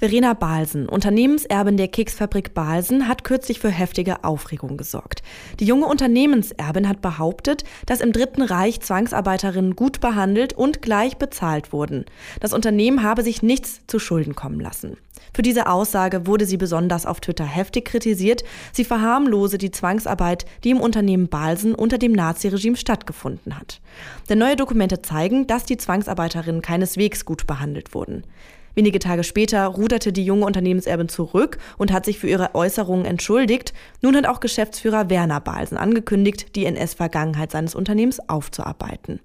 Verena Balsen, Unternehmenserbin der Keksfabrik Balsen, hat kürzlich für heftige Aufregung gesorgt. Die junge Unternehmenserbin hat behauptet, dass im Dritten Reich Zwangsarbeiterinnen gut behandelt und gleich bezahlt wurden. Das Unternehmen habe sich nichts zu Schulden kommen lassen. Für diese Aussage wurde sie besonders auf Twitter heftig kritisiert. Sie verharmlose die Zwangsarbeit, die im Unternehmen Balsen unter dem Naziregime stattgefunden hat. Denn neue Dokumente zeigen, dass die Zwangsarbeiterinnen keineswegs gut behandelt wurden. Wenige Tage später ruderte die junge Unternehmenserbin zurück und hat sich für ihre Äußerungen entschuldigt. Nun hat auch Geschäftsführer Werner Balsen angekündigt, die NS-Vergangenheit seines Unternehmens aufzuarbeiten.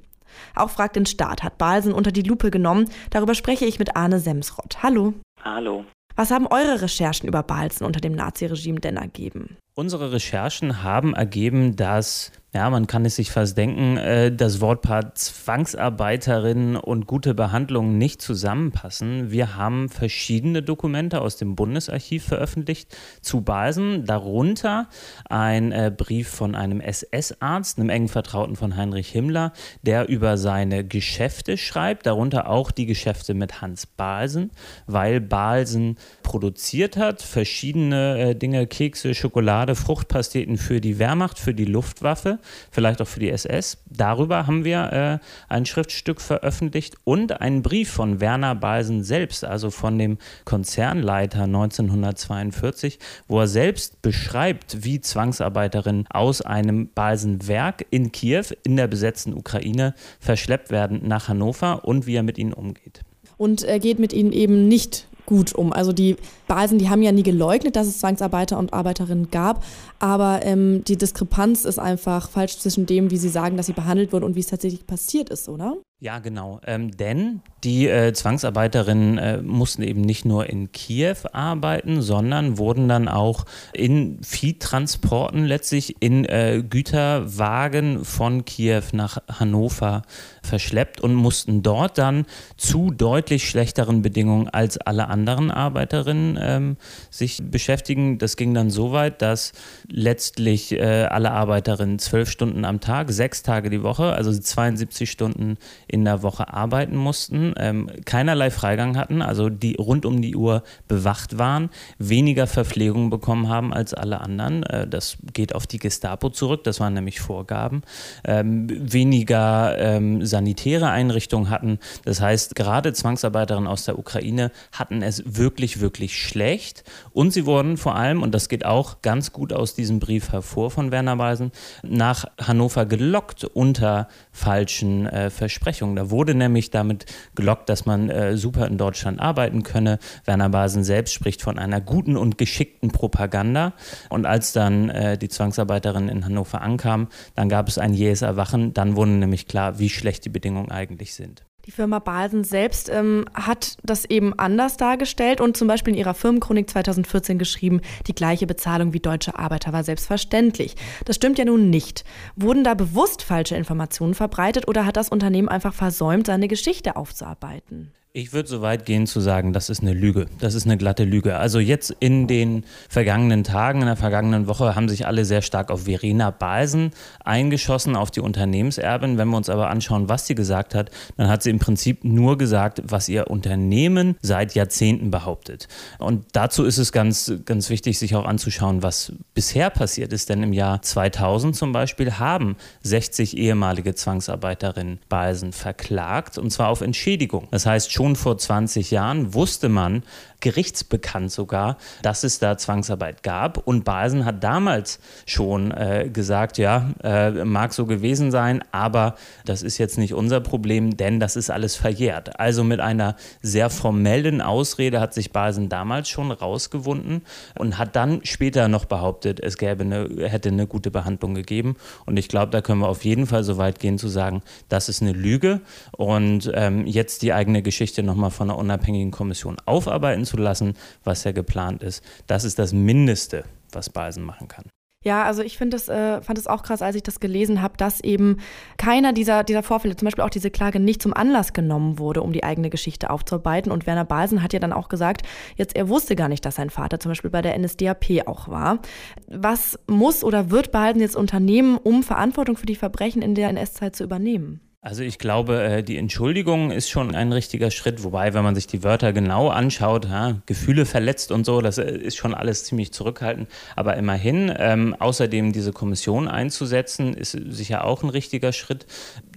Auch fragt den Staat hat Balsen unter die Lupe genommen. Darüber spreche ich mit Arne Semsrott. Hallo. Hallo. Was haben eure Recherchen über Balzen unter dem Naziregime denn ergeben? Unsere Recherchen haben ergeben, dass ja, man kann es sich fast denken, äh, das Wortpaar Zwangsarbeiterinnen und gute Behandlung nicht zusammenpassen. Wir haben verschiedene Dokumente aus dem Bundesarchiv veröffentlicht zu Balsen, darunter ein äh, Brief von einem SS-Arzt, einem engen Vertrauten von Heinrich Himmler, der über seine Geschäfte schreibt, darunter auch die Geschäfte mit Hans Balsen, weil Balsen produziert hat, verschiedene äh, Dinge, Kekse, Schokolade, Fruchtpasteten für die Wehrmacht, für die Luftwaffe vielleicht auch für die SS. Darüber haben wir äh, ein Schriftstück veröffentlicht und einen Brief von Werner Balsen selbst, also von dem Konzernleiter 1942, wo er selbst beschreibt, wie Zwangsarbeiterinnen aus einem Balsenwerk in Kiew in der besetzten Ukraine verschleppt werden nach Hannover und wie er mit ihnen umgeht. Und er geht mit ihnen eben nicht gut um. Also die Basen, die haben ja nie geleugnet, dass es Zwangsarbeiter und Arbeiterinnen gab, aber ähm, die Diskrepanz ist einfach falsch zwischen dem, wie sie sagen, dass sie behandelt wurden und wie es tatsächlich passiert ist, oder? Ja, genau. Ähm, denn die äh, Zwangsarbeiterinnen äh, mussten eben nicht nur in Kiew arbeiten, sondern wurden dann auch in Viehtransporten letztlich in äh, Güterwagen von Kiew nach Hannover verschleppt und mussten dort dann zu deutlich schlechteren Bedingungen als alle anderen Arbeiterinnen ähm, sich beschäftigen. Das ging dann so weit, dass letztlich äh, alle Arbeiterinnen zwölf Stunden am Tag, sechs Tage die Woche, also 72 Stunden in der Woche arbeiten mussten, ähm, keinerlei Freigang hatten, also die rund um die Uhr bewacht waren, weniger Verpflegung bekommen haben als alle anderen. Äh, das geht auf die Gestapo zurück, das waren nämlich Vorgaben. Ähm, weniger ähm, sanitäre Einrichtungen hatten. Das heißt, gerade Zwangsarbeiterinnen aus der Ukraine hatten es wirklich, wirklich schlecht. Und sie wurden vor allem, und das geht auch ganz gut aus diesem Brief hervor von Werner Weisen, nach Hannover gelockt unter falschen äh, Versprechungen. Versprechungen. Da wurde nämlich damit gelockt, dass man äh, super in Deutschland arbeiten könne. Werner Basen selbst spricht von einer guten und geschickten Propaganda. Und als dann äh, die Zwangsarbeiterin in Hannover ankam, dann gab es ein jähes Erwachen. Dann wurde nämlich klar, wie schlecht die Bedingungen eigentlich sind. Die Firma Balsen selbst ähm, hat das eben anders dargestellt und zum Beispiel in ihrer Firmenchronik 2014 geschrieben, die gleiche Bezahlung wie deutsche Arbeiter war selbstverständlich. Das stimmt ja nun nicht. Wurden da bewusst falsche Informationen verbreitet oder hat das Unternehmen einfach versäumt, seine Geschichte aufzuarbeiten? Ich würde so weit gehen zu sagen, das ist eine Lüge. Das ist eine glatte Lüge. Also jetzt in den vergangenen Tagen, in der vergangenen Woche haben sich alle sehr stark auf Verena Balsen eingeschossen, auf die Unternehmenserbin. Wenn wir uns aber anschauen, was sie gesagt hat, dann hat sie im Prinzip nur gesagt, was ihr Unternehmen seit Jahrzehnten behauptet. Und dazu ist es ganz, ganz wichtig, sich auch anzuschauen, was bisher passiert ist. Denn im Jahr 2000 zum Beispiel haben 60 ehemalige Zwangsarbeiterinnen Balsen verklagt und zwar auf Entschädigung. Das heißt, schon schon vor 20 Jahren wusste man, gerichtsbekannt sogar, dass es da Zwangsarbeit gab. Und Basen hat damals schon äh, gesagt, ja, äh, mag so gewesen sein, aber das ist jetzt nicht unser Problem, denn das ist alles verjährt. Also mit einer sehr formellen Ausrede hat sich Basen damals schon rausgewunden und hat dann später noch behauptet, es gäbe eine, hätte eine gute Behandlung gegeben. Und ich glaube, da können wir auf jeden Fall so weit gehen zu sagen, das ist eine Lüge. Und ähm, jetzt die eigene Geschichte nochmal von einer unabhängigen Kommission aufarbeiten zu lassen, was ja geplant ist. Das ist das Mindeste, was Balsen machen kann. Ja, also ich finde es, äh, fand es auch krass, als ich das gelesen habe, dass eben keiner dieser, dieser Vorfälle, zum Beispiel auch diese Klage, nicht zum Anlass genommen wurde, um die eigene Geschichte aufzuarbeiten. Und Werner Balsen hat ja dann auch gesagt, jetzt er wusste gar nicht, dass sein Vater zum Beispiel bei der NSDAP auch war. Was muss oder wird Balsen jetzt unternehmen, um Verantwortung für die Verbrechen in der NS-Zeit zu übernehmen? Also ich glaube, äh, die Entschuldigung ist schon ein richtiger Schritt, wobei, wenn man sich die Wörter genau anschaut, ja, Gefühle verletzt und so, das äh, ist schon alles ziemlich zurückhaltend. Aber immerhin, ähm, außerdem diese Kommission einzusetzen, ist sicher auch ein richtiger Schritt.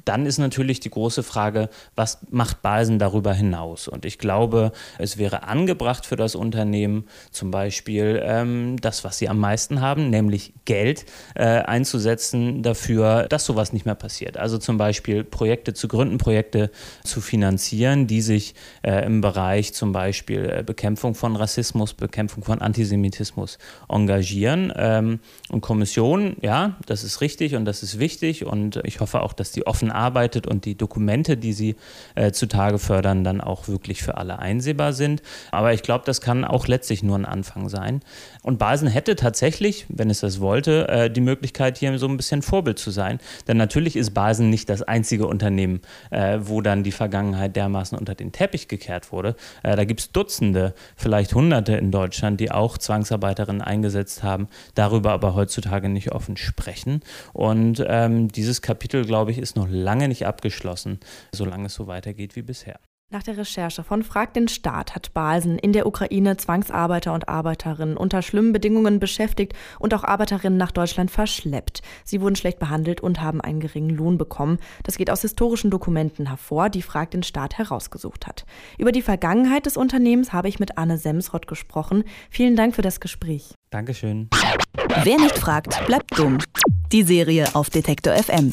Dann ist natürlich die große Frage, was macht Balsen darüber hinaus? Und ich glaube, es wäre angebracht für das Unternehmen zum Beispiel ähm, das, was sie am meisten haben, nämlich Geld äh, einzusetzen dafür, dass sowas nicht mehr passiert. Also zum Beispiel Projekte zu gründen, Projekte zu finanzieren, die sich äh, im Bereich zum Beispiel äh, Bekämpfung von Rassismus, Bekämpfung von Antisemitismus engagieren. Ähm, und Kommission, ja, das ist richtig und das ist wichtig und ich hoffe auch, dass die offen arbeitet und die Dokumente, die sie äh, zutage fördern, dann auch wirklich für alle einsehbar sind. Aber ich glaube, das kann auch letztlich nur ein Anfang sein. Und Basen hätte tatsächlich, wenn es das wollte, äh, die Möglichkeit, hier so ein bisschen Vorbild zu sein. Denn natürlich ist Basen nicht das einzige Unternehmen, äh, wo dann die Vergangenheit dermaßen unter den Teppich gekehrt wurde. Äh, da gibt es Dutzende, vielleicht Hunderte in Deutschland, die auch Zwangsarbeiterinnen eingesetzt haben, darüber aber heutzutage nicht offen sprechen. Und ähm, dieses Kapitel, glaube ich, ist noch lange nicht abgeschlossen, solange es so weitergeht wie bisher. Nach der Recherche von Frag den Staat hat Balsen in der Ukraine Zwangsarbeiter und Arbeiterinnen unter schlimmen Bedingungen beschäftigt und auch Arbeiterinnen nach Deutschland verschleppt. Sie wurden schlecht behandelt und haben einen geringen Lohn bekommen. Das geht aus historischen Dokumenten hervor, die Frag den Staat herausgesucht hat. Über die Vergangenheit des Unternehmens habe ich mit Anne Semsrott gesprochen. Vielen Dank für das Gespräch. Dankeschön. Wer nicht fragt, bleibt dumm. Die Serie auf Detektor FM.